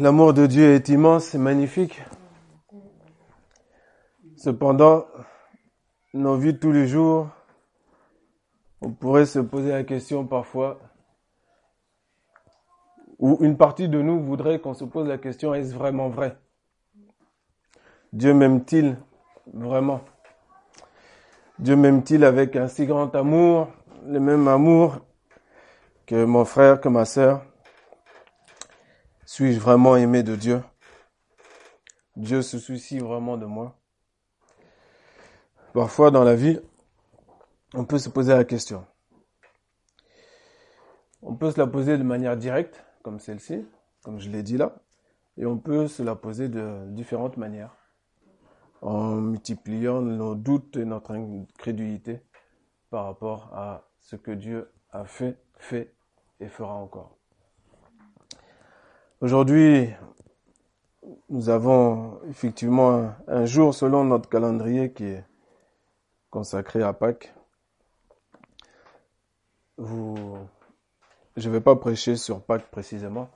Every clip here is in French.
L'amour de Dieu est immense et magnifique. Cependant, nos vies de tous les jours, on pourrait se poser la question parfois, ou une partie de nous voudrait qu'on se pose la question, est-ce vraiment vrai? Dieu m'aime-t-il vraiment? Dieu m'aime-t-il avec un si grand amour, le même amour que mon frère, que ma sœur? Suis-je vraiment aimé de Dieu? Dieu se soucie vraiment de moi Parfois dans la vie, on peut se poser la question. On peut se la poser de manière directe, comme celle-ci, comme je l'ai dit là, et on peut se la poser de différentes manières en multipliant nos doutes et notre incrédulité par rapport à ce que Dieu a fait, fait et fera encore. Aujourd'hui, nous avons effectivement un, jour selon notre calendrier qui est consacré à Pâques. Je ne vais pas prêcher sur Pâques précisément.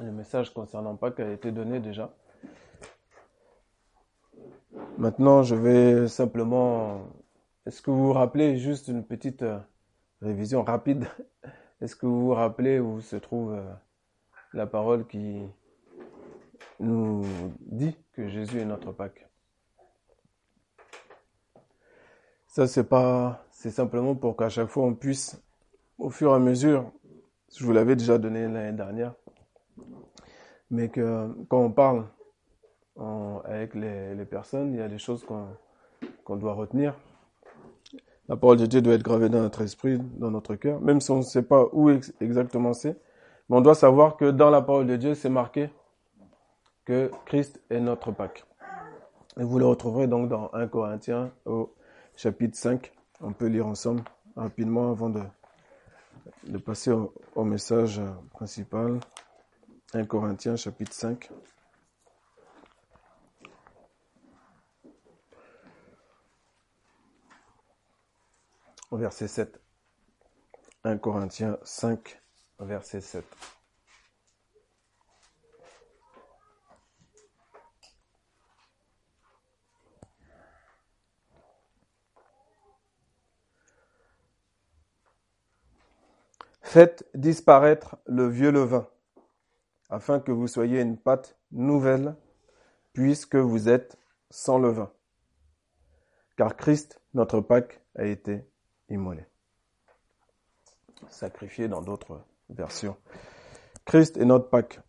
Le message concernant Pâques a été donné déjà. Maintenant, je vais simplement... Est-ce que vous vous rappelez juste une petite euh, révision rapide? Est-ce que vous vous rappelez où se trouve euh, la parole qui nous dit que Jésus est notre Pâque Ça, c'est pas, c'est simplement pour qu'à chaque fois on puisse, au fur et à mesure, je vous l'avais déjà donné l'année dernière, mais que quand on parle avec les, personnes, il y a des choses qu'on doit retenir. La parole de Dieu doit être gravée dans notre esprit, dans notre cœur, même si on ne sait pas où exactement c'est. On doit savoir que dans la parole de Dieu, c'est marqué que Christ est notre Pâque. Et vous le retrouverez donc dans 1 Corinthiens au chapitre 5. On peut lire ensemble rapidement avant de, passer au, au message principal. 1 Corinthiens chapitre 5. au verset 7. 1 Corinthiens 5, verset 7. Faites disparaître le vieux levain, afin que vous soyez une pâte nouvelle, puisque vous êtes sans levain. Car Christ, notre Pâque, a été immolé. Sacrifié dans d'autres versions. Christ est notre Pâque.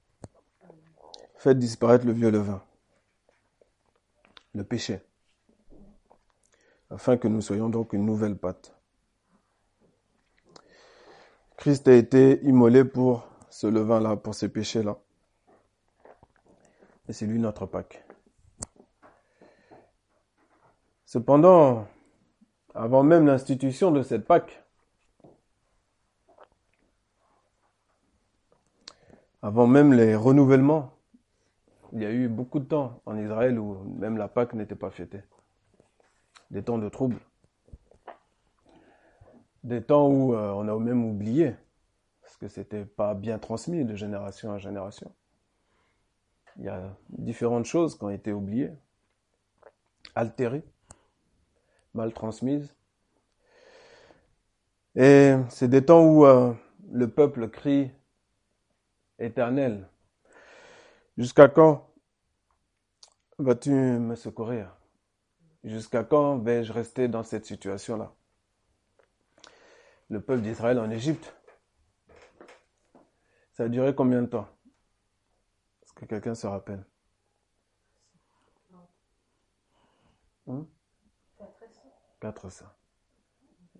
Faites disparaître le vieux levain, le péché, afin que nous soyons donc une nouvelle pâte. Christ a été immolé pour ce levain-là, pour ces péchés-là. Et c'est lui notre Pâque. Cependant, avant même l'institution de cette Pâque. Avant même les renouvellements, il y a eu beaucoup de temps en Israël où même la Pâque n'était pas fêtée. Des temps de trouble. Des temps où euh, on a même oublié, parce que c'était pas bien transmis de génération en génération. Il y a différentes choses qui ont été oubliées, altérées mal transmise. Et c'est des temps où euh, le peuple crie Éternel, jusqu'à quand vas-tu me secourir? Jusqu'à quand vais-je rester dans cette situation-là? Le peuple d'Israël en Égypte, ça a duré combien de temps? Est-ce que quelqu'un se rappelle? Hein? 400.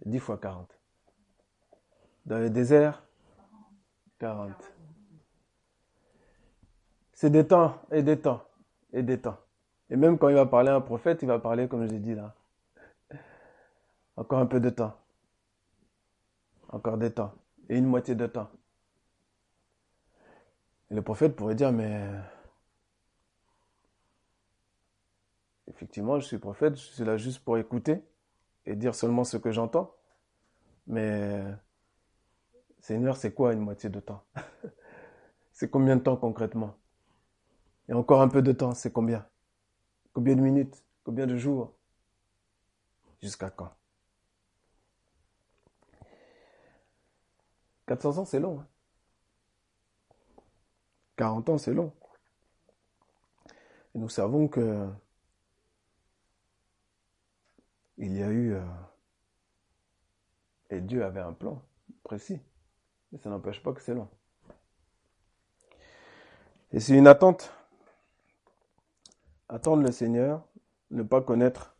10 fois 40. Dans le désert, 40. C'est des temps et des temps et des temps. Et même quand il va parler à un prophète, il va parler comme je l'ai dit là. Encore un peu de temps. Encore des temps. Et une moitié de temps. Et le prophète pourrait dire, mais effectivement, je suis prophète, je suis là juste pour écouter et dire seulement ce que j'entends. Mais Seigneur, c'est quoi une moitié de temps? C'est combien de temps concrètement? Et encore un peu de temps, c'est combien? Combien de minutes? Combien de jours? Jusqu'à quand? 400 ans, c'est long. Hein 40 ans, c'est long. Et nous savons que il y a eu... Euh, et Dieu avait un plan précis. Mais ça n'empêche pas que c'est long. Et c'est une attente. Attendre le Seigneur, ne pas connaître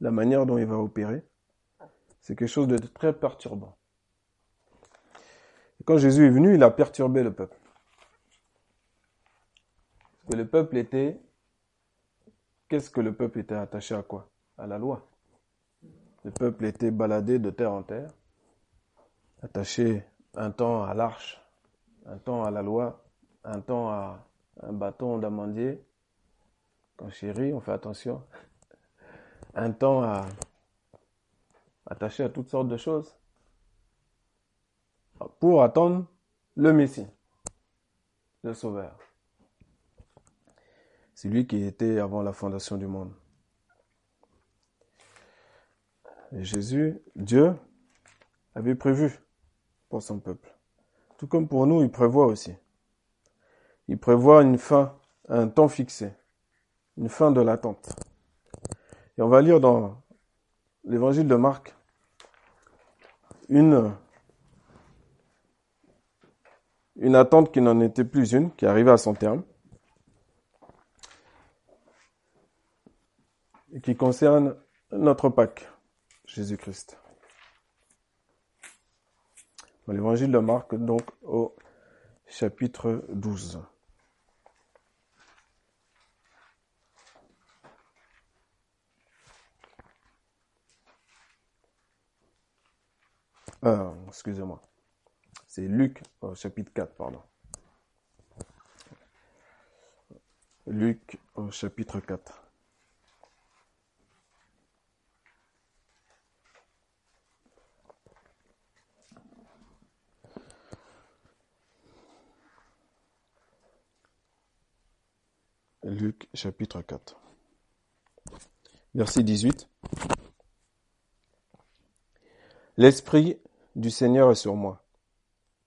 la manière dont il va opérer, c'est quelque chose de très perturbant. Quand Jésus est venu, il a perturbé le peuple. Parce que le peuple était... Qu'est-ce que le peuple était attaché à quoi? À la loi. Le peuple était baladé de terre en terre, attaché un temps à l'arche, un temps à la loi, un temps à un bâton d'amandier. Quand chéri, on fait attention. Un temps attaché à toutes sortes de choses pour attendre le Messie, le Sauveur. C'est lui qui était avant la fondation du monde. Jésus, Dieu, avait prévu pour son peuple. Tout comme pour nous, il prévoit aussi. Il prévoit une fin, un temps fixé, une fin de l'attente. Et on va lire dans l'évangile de Marc une, attente qui n'en était plus une, qui arrivait à son terme, et qui concerne notre Pâques. Jésus-Christ. L'évangile de Marc, donc, au chapitre 12. Euh, excusez-moi. C'est Luc, au chapitre 4, pardon. Luc, au chapitre 4. Luc chapitre 4. Verset 18. L'Esprit du Seigneur est sur moi,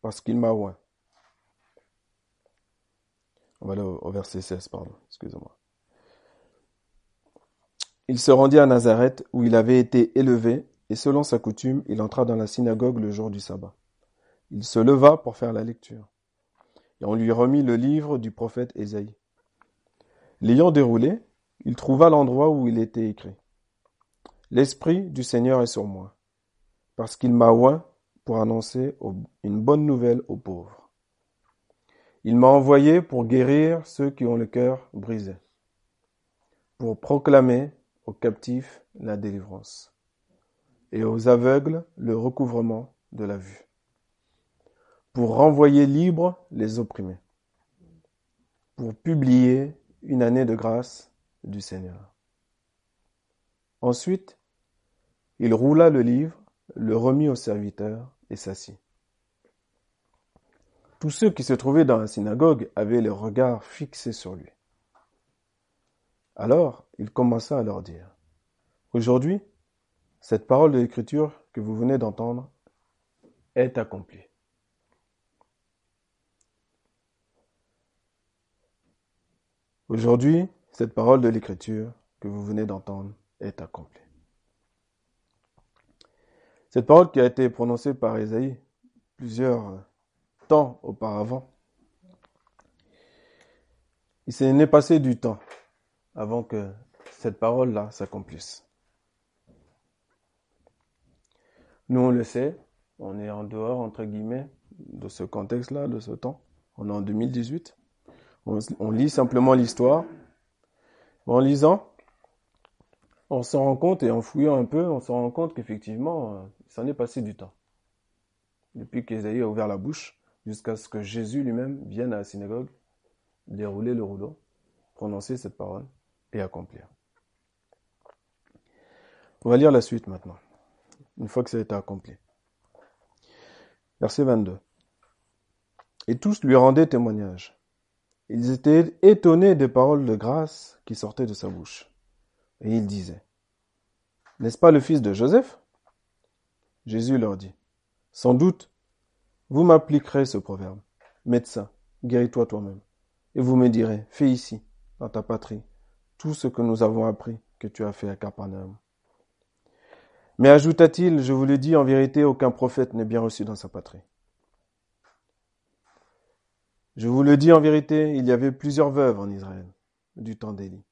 parce qu'il m'a oint. On va aller au verset 16, pardon, excusez-moi. Il se rendit à Nazareth, où il avait été élevé, et selon sa coutume, il entra dans la synagogue le jour du sabbat. Il se leva pour faire la lecture, et on lui remit le livre du prophète Ésaïe. L'ayant déroulé, il trouva l'endroit où il était écrit. L'Esprit du Seigneur est sur moi, parce qu'il m'a oint pour annoncer une bonne nouvelle aux pauvres. Il m'a envoyé pour guérir ceux qui ont le cœur brisé, pour proclamer aux captifs la délivrance, et aux aveugles le recouvrement de la vue, pour renvoyer libres les opprimés, pour publier une année de grâce du Seigneur. Ensuite, il roula le livre, le remit au serviteur et s'assit. Tous ceux qui se trouvaient dans la synagogue avaient le regard fixé sur lui. Alors il commença à leur dire, Aujourd'hui, cette parole de l'Écriture que vous venez d'entendre est accomplie. Aujourd'hui, cette parole de l'Écriture que vous venez d'entendre est accomplie. Cette parole qui a été prononcée par Isaïe plusieurs temps auparavant, il s'est passé du temps avant que cette parole-là s'accomplisse. Nous, on le sait, on est en dehors, entre guillemets, de ce contexte-là, de ce temps. On est en 2018. On, lit simplement l'histoire. En lisant, on s'en rend compte et en fouillant un peu, on s'en rend compte qu'effectivement, il s'en est passé du temps. Depuis qu'Ésaïe a ouvert la bouche, jusqu'à ce que Jésus lui-même vienne à la synagogue, dérouler le rouleau, prononcer cette parole et accomplir. On va lire la suite maintenant, une fois que ça a été accompli. Verset 22. Et tous lui rendaient témoignage. Ils étaient étonnés des paroles de grâce qui sortaient de sa bouche. Et ils disaient, N'est-ce pas le fils de Joseph? Jésus leur dit, Sans doute, vous m'appliquerez ce proverbe. Médecin, guéris-toi toi-même. Et vous me direz, fais ici, dans ta patrie, tout ce que nous avons appris que tu as fait à Capernaum. Mais ajouta-t-il, je vous le dis en vérité, aucun prophète n'est bien reçu dans sa patrie. Je vous le dis en vérité, il y avait plusieurs veuves en Israël du temps d'Élie.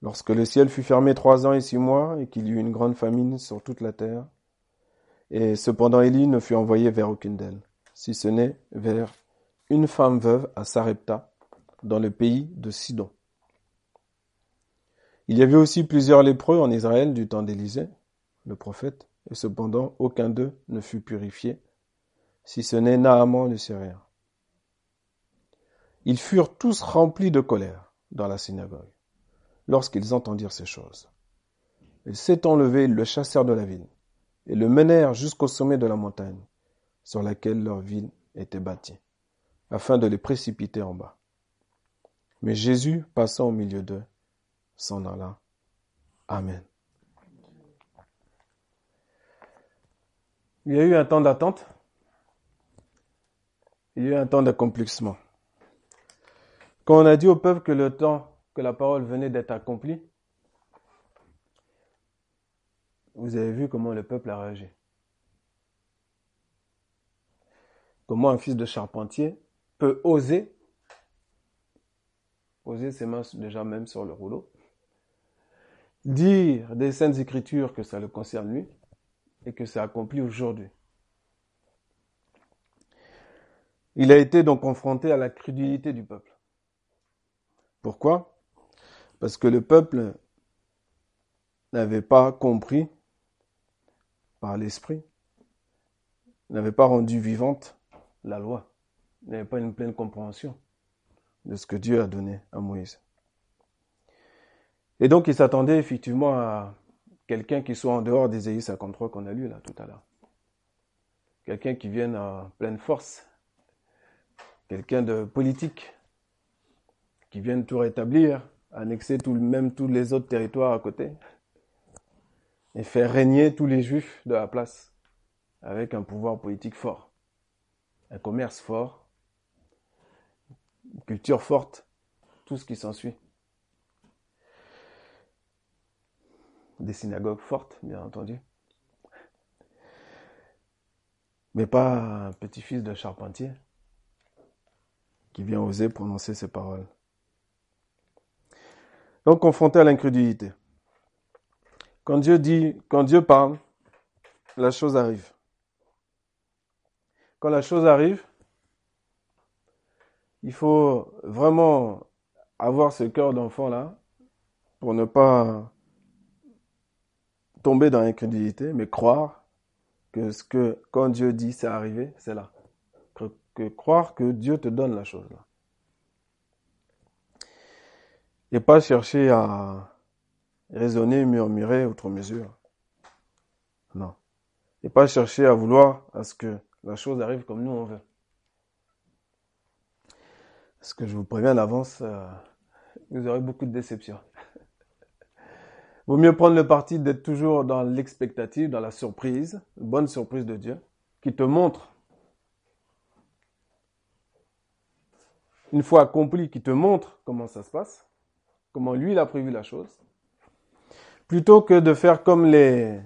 Lorsque le ciel fut fermé trois ans et six mois et qu'il y eut une grande famine sur toute la terre, et cependant Élie ne fut envoyé vers aucune d'elles, si ce n'est vers une femme veuve à Sarepta, dans le pays de Sidon. Il y avait aussi plusieurs lépreux en Israël du temps d'Élisée, le prophète, et cependant aucun d'eux ne fut purifié, si ce n'est Naaman le Syrien. Ils furent tous remplis de colère dans la synagogue, lorsqu'ils entendirent ces choses. Ils s'étant levés, le chassèrent de la ville, et le menèrent jusqu'au sommet de la montagne, sur laquelle leur ville était bâtie, afin de les précipiter en bas. Mais Jésus, passant au milieu d'eux, s'en alla. Amen. Il y a eu un temps d'attente. Il y a eu un temps d'accomplissement. Quand on a dit au peuple que le temps, que la parole venait d'être accomplie, vous avez vu comment le peuple a réagi. Comment un fils de charpentier peut oser poser ses mains déjà même sur le rouleau, dire des saintes écritures que ça le concerne lui, et que c'est accompli aujourd'hui? Il a été donc confronté à la crédulité du peuple. Pourquoi? Parce que le peuple n'avait pas compris l'esprit, n'avait pas rendu vivante la loi, n'avait pas une pleine compréhension de ce que Dieu a donné à Moïse. Et donc il s'attendait effectivement à quelqu'un qui soit en dehors des Ésaïe 53 qu'on a lu là tout à l'heure. Quelqu'un qui vienne en pleine force. Quelqu'un de politique qui vienne tout rétablir, annexer tout, même tous les autres territoires à côté et faire régner tous les juifs de la place avec un pouvoir politique fort, un commerce fort, une culture forte, tout ce qui s'ensuit. des synagogues fortes, bien entendu. Mais pas un petit-fils de charpentier qui vient oser prononcer ces paroles. Donc confronté à l'incrédulité. Quand Dieu dit, quand Dieu parle, la chose arrive. Quand la chose arrive, il faut vraiment avoir ce cœur d'enfant là pour ne pas tomber dans l'incrédulité, mais croire que ce que, quand Dieu dit c'est arrivé, c'est là. Que, croire que Dieu te donne la chose là. Et pas chercher à raisonner, murmurer outre mesure. Non. Et pas chercher à vouloir à ce que la chose arrive comme nous on veut. Parce que je vous préviens d'avance, euh, vous aurez beaucoup de déceptions. Vaut mieux prendre le parti d'être toujours dans l'expectative, dans la surprise, une bonne surprise de Dieu, qui te montre, une fois accompli, qui te montre comment ça se passe, comment lui il a prévu la chose, plutôt que de faire comme les,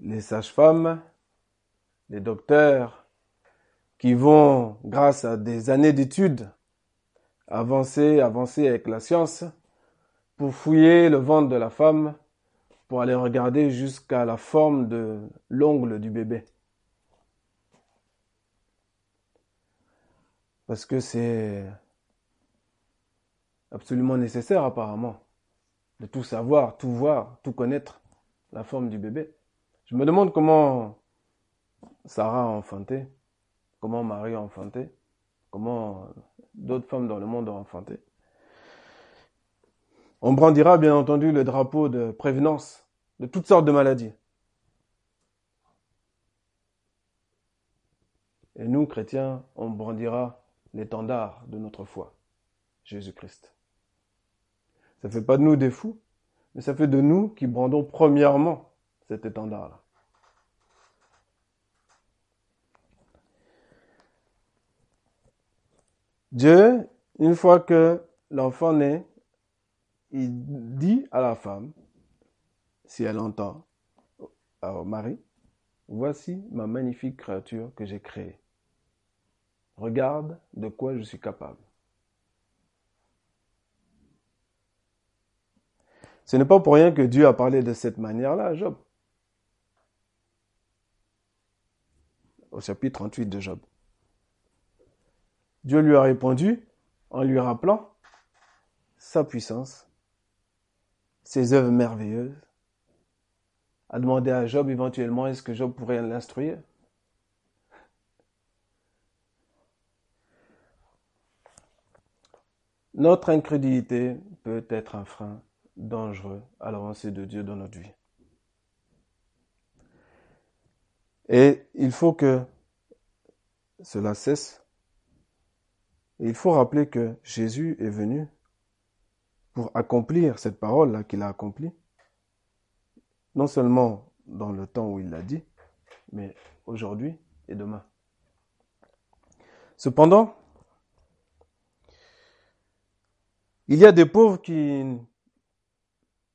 les sages-femmes, les docteurs, qui vont, grâce à des années d'études, avancer, avancer avec la science, pour fouiller le ventre de la femme, pour aller regarder jusqu'à la forme de l'ongle du bébé. Parce que c'est absolument nécessaire apparemment de tout savoir, tout voir, tout connaître, la forme du bébé. Je me demande comment Sarah a enfanté, comment Marie a enfanté, comment d'autres femmes dans le monde ont enfanté. On brandira bien entendu le drapeau de prévenance de toutes sortes de maladies. Et nous, chrétiens, on brandira l'étendard de notre foi, Jésus-Christ. Ça ne fait pas de nous des fous, mais ça fait de nous qui brandons premièrement cet étendard-là. Dieu, une fois que l'enfant naît, il dit à la femme, si elle entend, au mari, voici ma magnifique créature que j'ai créée. Regarde de quoi je suis capable. Ce n'est pas pour rien que Dieu a parlé de cette manière-là à Job. Au chapitre 38 de Job. Dieu lui a répondu en lui rappelant sa puissance, ses œuvres merveilleuses, a demandé à Job éventuellement est-ce que Job pourrait l'instruire? Notre incrédulité peut être un frein dangereux à l'avancée de Dieu dans notre vie. Et il faut que cela cesse. Et il faut rappeler que Jésus est venu pour accomplir cette parole-là qu'il a accomplie, non seulement dans le temps où il l'a dit, mais aujourd'hui et demain. Cependant, il y a des pauvres qui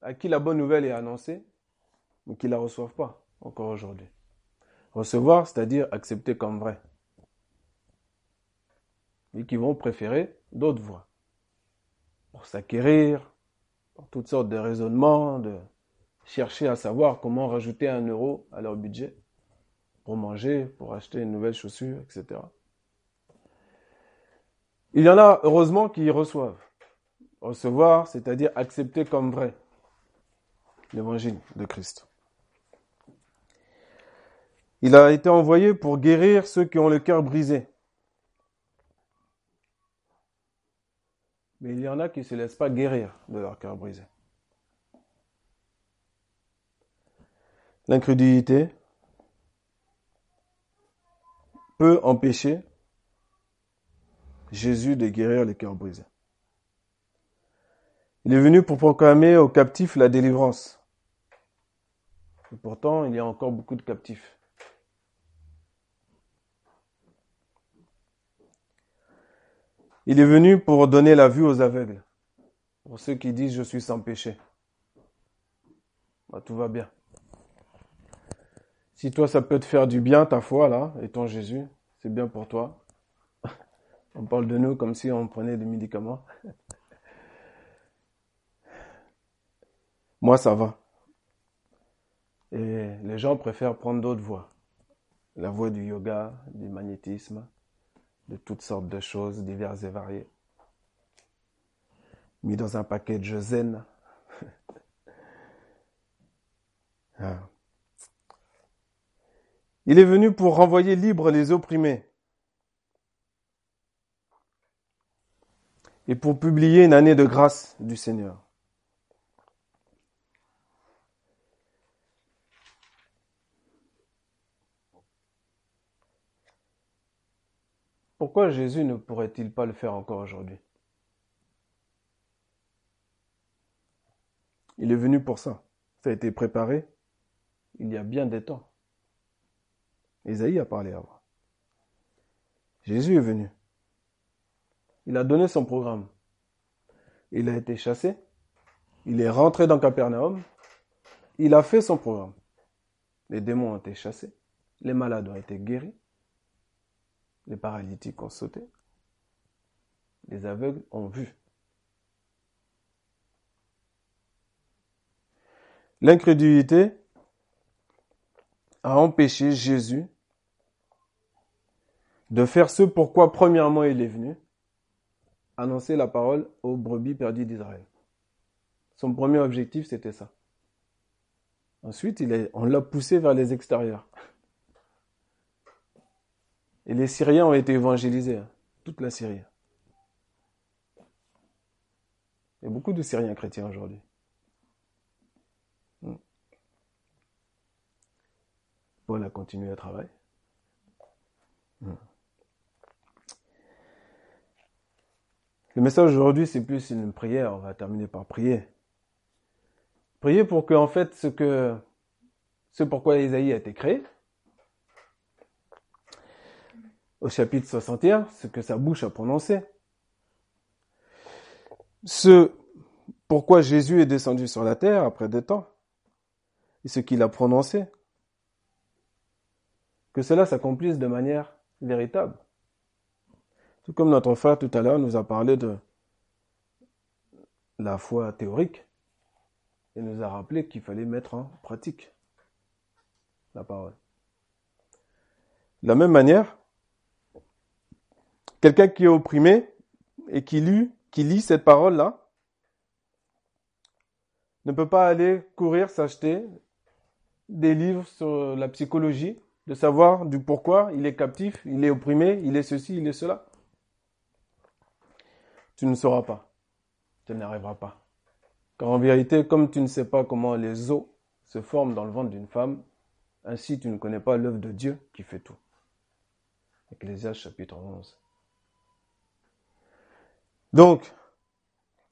à qui la bonne nouvelle est annoncée, mais qui ne la reçoivent pas encore aujourd'hui. Recevoir, c'est-à-dire accepter comme vrai. Et qui vont préférer d'autres voies. Pour s'acquérir, pour toutes sortes de raisonnements, de chercher à savoir comment rajouter un euro à leur budget, pour manger, pour acheter une nouvelle chaussure, etc. Il y en a, heureusement, qui y reçoivent. Recevoir, c'est-à-dire accepter comme vrai l'évangile de Christ. Il a été envoyé pour guérir ceux qui ont le cœur brisé. Mais il y en a qui ne se laissent pas guérir de leur cœur brisé. L'incrédulité peut empêcher Jésus de guérir les cœurs brisés. Il est venu pour proclamer aux captifs la délivrance et pourtant, il y a encore beaucoup de captifs. Il est venu pour donner la vue aux aveugles, pour ceux qui disent je suis sans péché. Bah, tout va bien. Si toi ça peut te faire du bien, ta foi là, et ton Jésus, c'est bien pour toi. On parle de nous comme si on prenait des médicaments. Moi ça va. Et les gens préfèrent prendre d'autres voies. La voie du yoga, du magnétisme, de toutes sortes de choses diverses et variées. Mis dans un paquet de zen. Ah. Il est venu pour renvoyer libres les opprimés et pour publier une année de grâce du Seigneur. Pourquoi Jésus ne pourrait-il pas le faire encore aujourd'hui? Il est venu pour ça. Ça a été préparé il y a bien des temps. Isaïe a parlé avant. Jésus est venu. Il a donné son programme. Il a été chassé. Il est rentré dans Capernaum. Il a fait son programme. Les démons ont été chassés. Les malades ont été guéris. Les paralytiques ont sauté. Les aveugles ont vu. L'incrédulité a empêché Jésus de faire ce pourquoi premièrement il est venu, annoncer la parole aux brebis perdues d'Israël. Son premier objectif, c'était ça. Ensuite, on l'a poussé vers les extérieurs. Et les Syriens ont été évangélisés, hein. toute la Syrie. Il y a beaucoup de Syriens chrétiens aujourd'hui. Hmm. Paul a continué à travailler. Hmm. Le message aujourd'hui, c'est plus une prière. On va terminer par prier. Prier pour que, en fait, ce que, ce pourquoi Isaïe a été créé, au chapitre 61, ce que sa bouche a prononcé, ce pourquoi Jésus est descendu sur la terre après des temps, et ce qu'il a prononcé, que cela s'accomplisse de manière véritable. Tout comme notre frère tout à l'heure nous a parlé de la foi théorique et nous a rappelé qu'il fallait mettre en pratique la parole. De la même manière, quelqu'un qui est opprimé et qui lit, qui lit cette parole-là, ne peut pas aller courir s'acheter des livres sur la psychologie, de savoir du pourquoi il est captif, il est opprimé, il est ceci, il est cela. Tu ne sauras pas. Tu n'y arriveras pas. Car en vérité, comme tu ne sais pas comment les os se forment dans le ventre d'une femme, ainsi tu ne connais pas l'œuvre de Dieu qui fait tout. Ecclésiaste chapitre 11. Donc,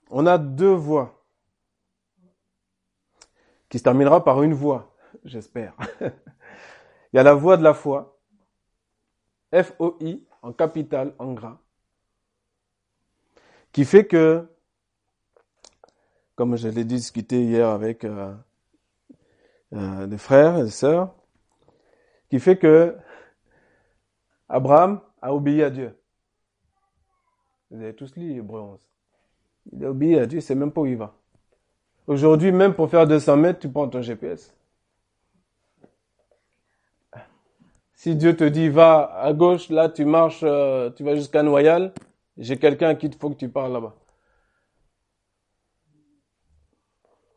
on a deux voies qui se terminera par une voix, j'espère. Il y a la voix de la foi, F-O-I, en capital, en gras, qui fait que, comme je l'ai discuté hier avec euh, euh, des frères et des sœurs, qui fait que Abraham a obéi à Dieu. Vous avez tous lu Hébreu 11. Il a obéi à Dieu, il sait même pas où il va. Aujourd'hui, même pour faire 200 mètres, tu prends ton GPS. Si Dieu te dit va à gauche, là tu marches, euh, tu vas jusqu'à Noyal, j'ai quelqu'un qui te faut que tu parles là-bas.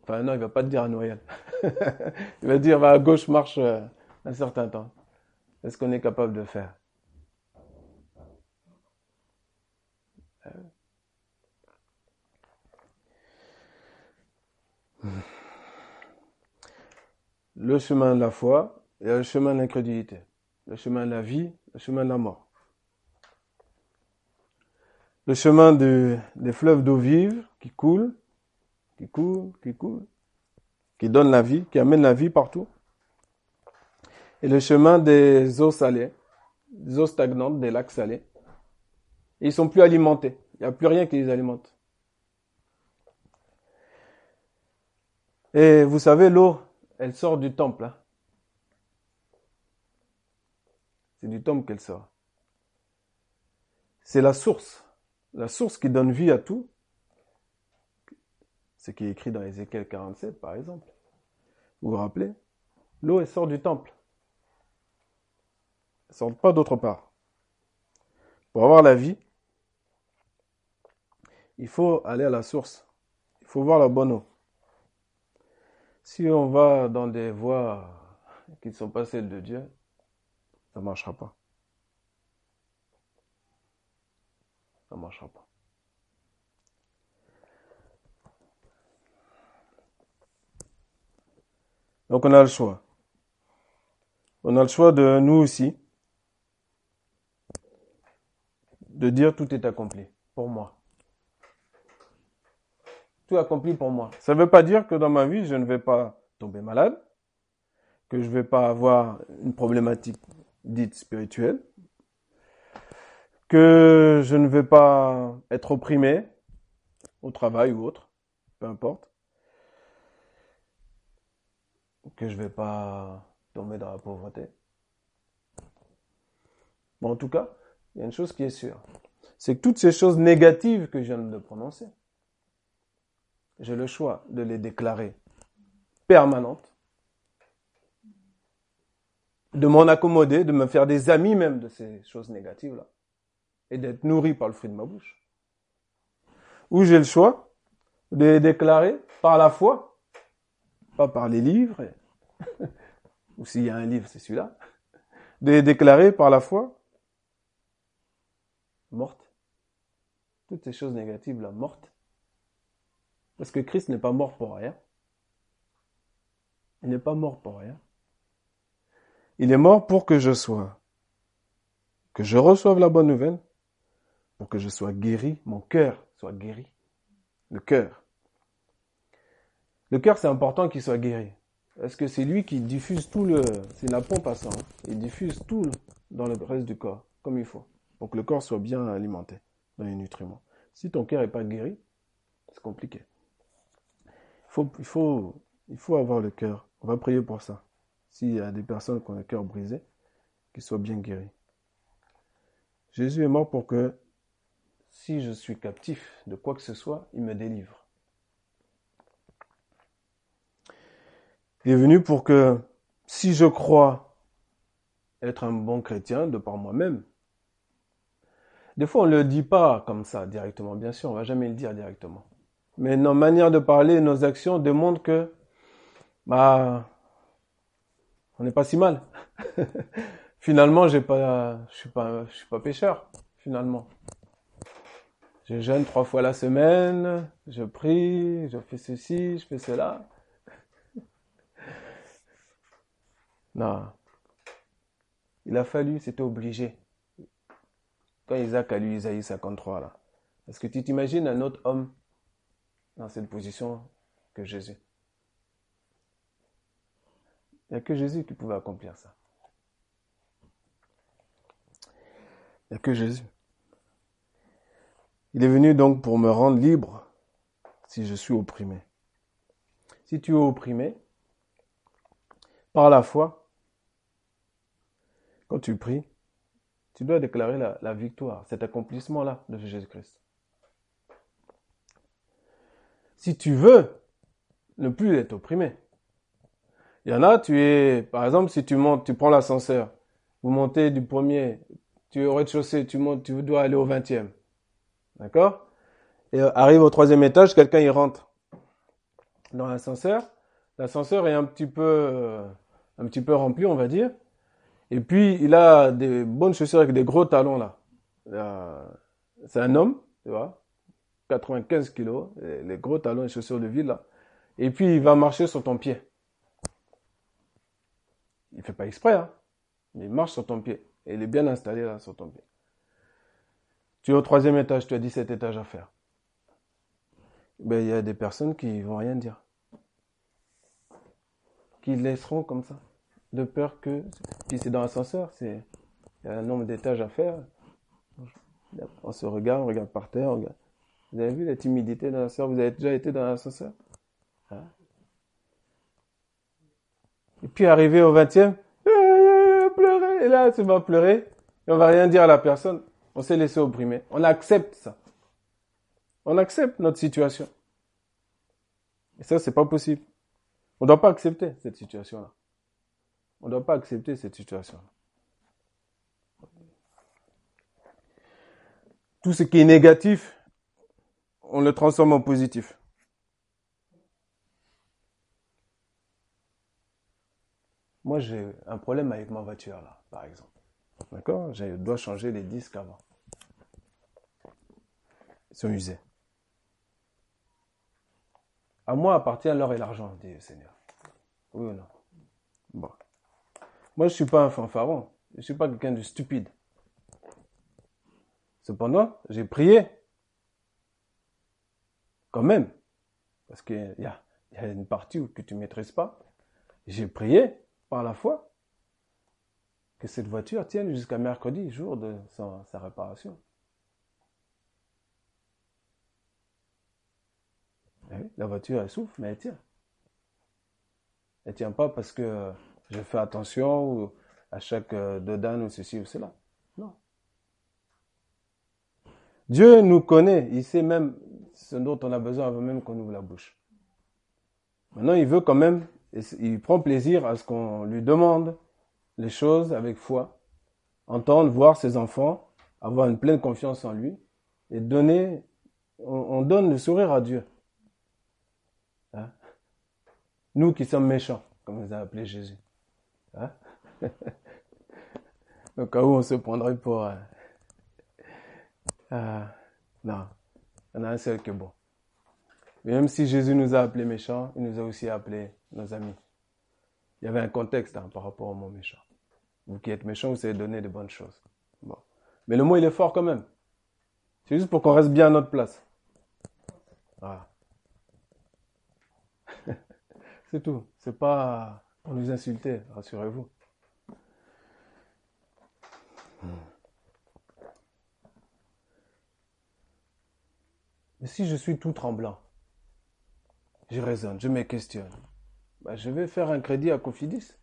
Enfin non, il va pas te dire à Noyal. il va dire va à gauche, marche euh, un certain temps. Est-ce qu'on est capable de faire le chemin de la foi et le chemin de l'incrédulité, le chemin de la vie, le chemin de la mort. Le chemin des fleuves d'eau vive qui coulent, qui coulent, qui coulent, qui donnent la vie, qui amènent la vie partout. Et le chemin des eaux salées, des eaux stagnantes, des lacs salés. ils sont plus alimentés. Il n'y a plus rien qui les alimente. Et vous savez, l'eau, elle sort du temple. Hein. C'est du temple qu'elle sort. C'est la source. La source qui donne vie à tout. Ce qui est écrit dans Ézéchiel 47, par exemple. Vous vous rappelez? L'eau, elle sort du temple. Elle ne sort pas d'autre part. Pour avoir la vie, il faut aller à la source. Il faut voir la bonne eau. Si on va dans des voies qui ne sont pas celles de Dieu, ça ne marchera pas. Ça ne marchera pas. Donc on a le choix. On a le choix de nous aussi de dire tout est accompli pour moi tout accompli pour moi. Ça ne veut pas dire que dans ma vie, je ne vais pas tomber malade, que je ne vais pas avoir une problématique dite spirituelle, que je ne vais pas être opprimé au travail ou autre, peu importe, que je ne vais pas tomber dans la pauvreté. Bon, en tout cas, il y a une chose qui est sûre, c'est que toutes ces choses négatives que je viens de prononcer, j'ai le choix de les déclarer permanentes, de m'en accommoder, de me faire des amis même de ces choses négatives-là, et d'être nourri par le fruit de ma bouche. Ou j'ai le choix de les déclarer par la foi, pas par les livres, ou s'il y a un livre, c'est celui-là, de les déclarer par la foi mortes. Toutes ces choses négatives-là, mortes, parce que Christ n'est pas mort pour rien. Il n'est pas mort pour rien. Il est mort pour que je sois, que je reçoive la bonne nouvelle, pour que je sois guéri, mon cœur soit guéri. Le cœur. Le cœur, c'est important qu'il soit guéri. Parce que c'est lui qui diffuse tout le... C'est la pompe à sang. Hein? Il diffuse tout dans le reste du corps, comme il faut. Pour que le corps soit bien alimenté dans les nutriments. Si ton cœur n'est pas guéri, c'est compliqué. Il faut, il, faut, avoir le cœur. On va prier pour ça. S'il y a des personnes qui ont le cœur brisé, qu'ils soient bien guéris. Jésus est mort pour que si je suis captif de quoi que ce soit, il me délivre. Il est venu pour que si je crois être un bon chrétien de par moi-même, des fois on ne le dit pas comme ça directement, bien sûr, on va jamais le dire directement. Mais nos manières de parler, nos actions démontrent que bah on n'est pas si mal. finalement, j'ai pas, je suis pas, je suis pas pécheur. Finalement, je jeûne trois fois la semaine, je prie, je fais ceci, je fais cela. Non. Il a fallu, c'était obligé. Quand Isaac a lu Isaïe 53, là. Est-ce que tu t'imagines un autre homme dans cette position que Jésus Il n'y a que Jésus qui pouvait accomplir ça. Il n'y a que Jésus. Il est venu donc pour me rendre libre si je suis opprimé. Si tu es opprimé, par la foi, quand tu pries, tu dois déclarer la, victoire, cet accomplissement-là de Jésus-Christ. Si tu veux ne plus être opprimé, il y en a, tu es, par exemple, si tu montes, tu prends l'ascenseur, vous montez du premier, tu es au rez-de-chaussée, tu montes, tu dois aller au vingtième. D'accord? Et euh, arrive au troisième étage, quelqu'un y rentre dans l'ascenseur. L'ascenseur est un petit peu, euh, un petit peu rempli, on va dire. Et puis, il a des bonnes chaussures avec des gros talons, là. C'est un homme, tu vois, 95 kilos, les gros talons et chaussures de ville, là. Et puis, il va marcher sur ton pied. Il fait pas exprès, hein. Il marche sur ton pied. Et il est bien installé, là, sur ton pied. Tu es au troisième étage, tu as 17 étages à faire. Ben, il y a des personnes qui vont rien dire. Qui laisseront comme ça de peur que, puis c'est dans l'ascenseur, c'est, il y a un nombre d'étages à faire. On se regarde, on regarde par terre, Vous avez vu la timidité dans l'ascenseur Vous avez déjà été dans l'ascenseur hein? Et puis arrivé au 20e, eh, pleurer, et là, tu vas pleurer, et on va rien dire à la personne. On s'est laissé opprimer. On accepte ça. On accepte notre situation. Et ça, c'est pas possible. On ne doit pas accepter cette situation-là. On ne doit pas accepter cette situation. Tout ce qui est négatif, on le transforme en positif. Moi, j'ai un problème avec ma voiture, là, par exemple. D'accord? Je dois changer les disques avant. Ils sont usés. À moi appartient l'or et l'argent, dit le Seigneur. Oui ou non? Bon. Moi, je ne suis pas un fanfaron. Je ne suis pas quelqu'un de stupide. Cependant, j'ai prié. Quand même. Parce qu'il y a, y a une partie que tu ne maîtrises pas. J'ai prié par la foi que cette voiture tienne jusqu'à mercredi, jour de sa, réparation. Eh la voiture, elle souffle, mais elle tient. Elle tient pas parce que je fais attention à chaque euh, dodane ou ceci ou cela. Non. Dieu nous connaît, il sait même ce dont on a besoin avant même qu'on ouvre la bouche. Maintenant, il veut quand même, il prend plaisir à ce qu'on lui demande les choses avec foi, entendre, voir ses enfants, avoir une pleine confiance en lui et donner, on, donne le sourire à Dieu. Hein? Nous qui sommes méchants, comme vous a appelé Jésus. Hein? Au cas où on se prendrait pour... Euh, euh, non, il en a un seul qui est bon. même si Jésus nous a appelés méchants, il nous a aussi appelés nos amis. Il y avait un contexte hein, par rapport au mot méchant. Vous qui êtes méchant, vous savez donner de bonnes choses. Bon. Mais le mot, il est fort quand même. C'est juste pour qu'on reste bien à notre place. Voilà. C'est tout. C'est pas pour nous insulter, rassurez-vous. Mais si je suis tout tremblant, je raisonne, je me questionne, bah, je vais faire un crédit à Cofidis.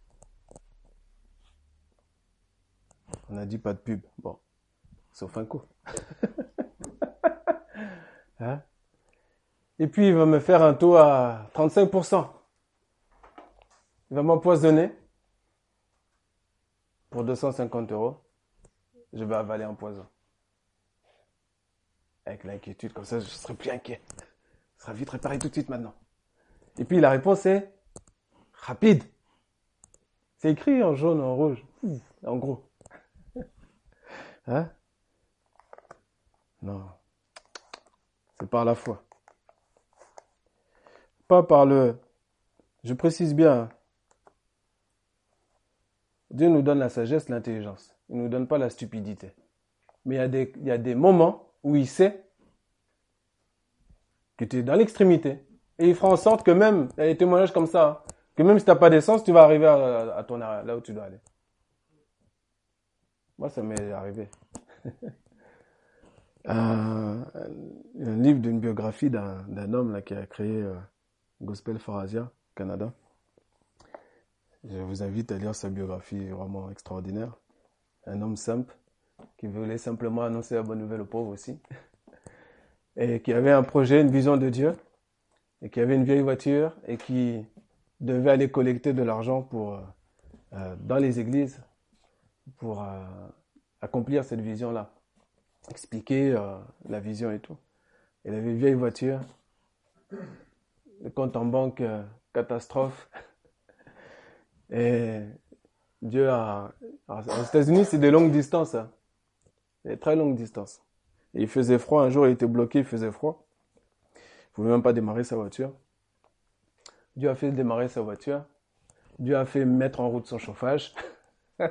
On n'a dit pas de pub. Bon, sauf un coup. hein? Et puis il va me faire un taux à 35%. Il va m'empoisonner pour 250 euros. Je vais avaler un poison. Avec l'inquiétude, comme ça je serai plus inquiet. Ce sera vite réparé tout de suite maintenant. Et puis la réponse est rapide. C'est écrit en jaune, en rouge, en gros. Hein? Non. C'est par la foi. Pas par le... Je précise bien. Dieu nous donne la sagesse, l'intelligence. Il ne nous donne pas la stupidité. Mais il y, il y a des moments où il sait que tu es dans l'extrémité. Et il fera en sorte que même, il y des témoignages comme ça, hein, que même si tu n'as pas d'essence, tu vas arriver à, ton, là où tu dois aller. Moi, ça m'est arrivé. un, un, livre d'une biographie d'un homme qui a créé euh, Gospel for Asia, Canada. Je vous invite à lire sa biographie vraiment extraordinaire. Un homme simple qui voulait simplement annoncer la bonne nouvelle aux pauvres aussi. Et qui avait un projet, une vision de Dieu. Et qui avait une vieille voiture et qui devait aller collecter de l'argent pour euh, euh dans les églises pour euh, accomplir cette vision-là. Expliquer la vision et tout. Il avait une vieille voiture le compte en banque catastrophe. Et Dieu a. Aux États-Unis, c'est des longues distances. Hein. Des très longues distances. Et il faisait froid. Un jour, il était bloqué, il faisait froid. Il pouvait même pas démarrer sa voiture. Dieu a fait démarrer sa voiture. Dieu a fait mettre en route son chauffage. il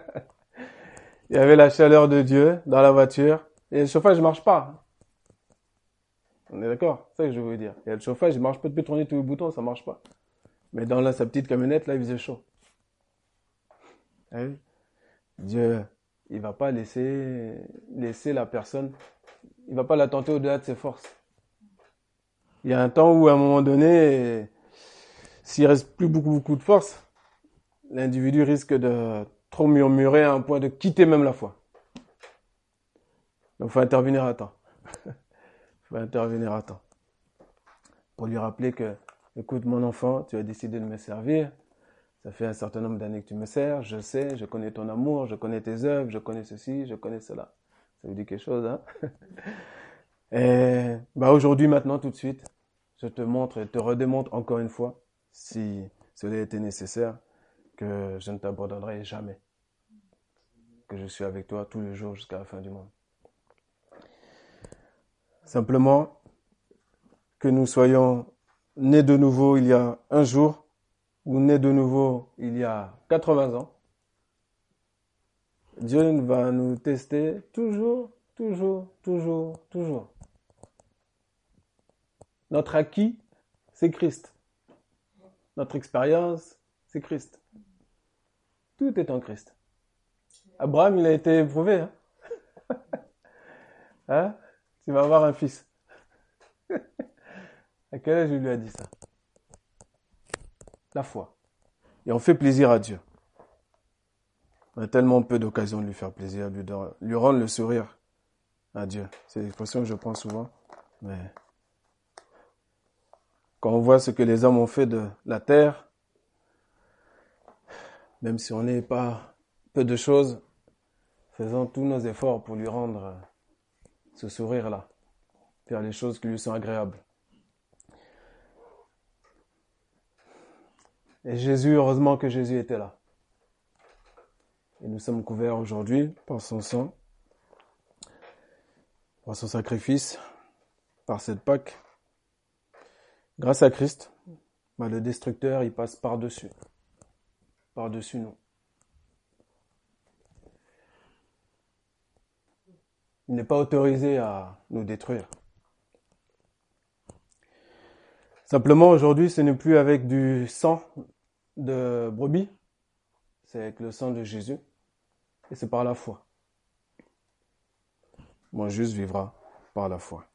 y avait la chaleur de Dieu dans la voiture. Et le chauffage ne marche pas. On est d'accord? C'est ça que je veux dire. Il y a le chauffage, il marche pas, de peux tourner tous les boutons, ça marche pas. Mais dans sa petite camionnette, là, il faisait chaud. Ah Dieu, il va pas laisser, la personne, il va pas la tenter au-delà de ses forces. Il y a un temps où, à un moment donné, s'il reste plus beaucoup, beaucoup de force, l'individu risque de trop murmurer à un point de quitter même la foi. Donc, faut intervenir à temps. va intervenir à temps. Pour lui rappeler que, écoute mon enfant, tu as décidé de me servir. Ça fait un certain nombre d'années que tu me sers. Je sais, je connais ton amour, je connais tes œuvres, je connais ceci, je connais cela. Ça vous dit quelque chose, hein? Et bah aujourd'hui, maintenant, tout de suite, je te montre et te redémontre encore une fois, si cela était nécessaire, que je ne t'abandonnerai jamais. Que je suis avec toi tous les jours jusqu'à la fin du monde. Simplement que nous soyons nés de nouveau il y a un jour ou nés de nouveau il y a 80 ans. Dieu va nous tester toujours, toujours, toujours, toujours. Notre acquis, c'est Christ. Notre expérience, c'est Christ. Tout est en Christ. Abraham, il a été éprouvé. Hein? hein? tu vas avoir un fils. à quel âge il lui a dit ça? La foi. Et on fait plaisir à Dieu. On a tellement peu d'occasions de lui faire plaisir, de, lui rendre le sourire à Dieu. C'est l'expression que je prends souvent. Mais quand on voit ce que les hommes ont fait de la terre, même si on n'est pas peu de choses, faisons tous nos efforts pour lui rendre ce sourire-là, faire les choses qui lui sont agréables. Et Jésus, heureusement que Jésus était là. Et nous sommes couverts aujourd'hui par son sang, par son sacrifice, par cette Pâque. Grâce à Christ, bah, le destructeur, il passe par-dessus, par-dessus nous. Il n'est pas autorisé à nous détruire. Simplement, aujourd'hui, ce n'est plus avec du sang de brebis, c'est avec le sang de Jésus, et c'est par la foi. Mon juste vivra par la foi.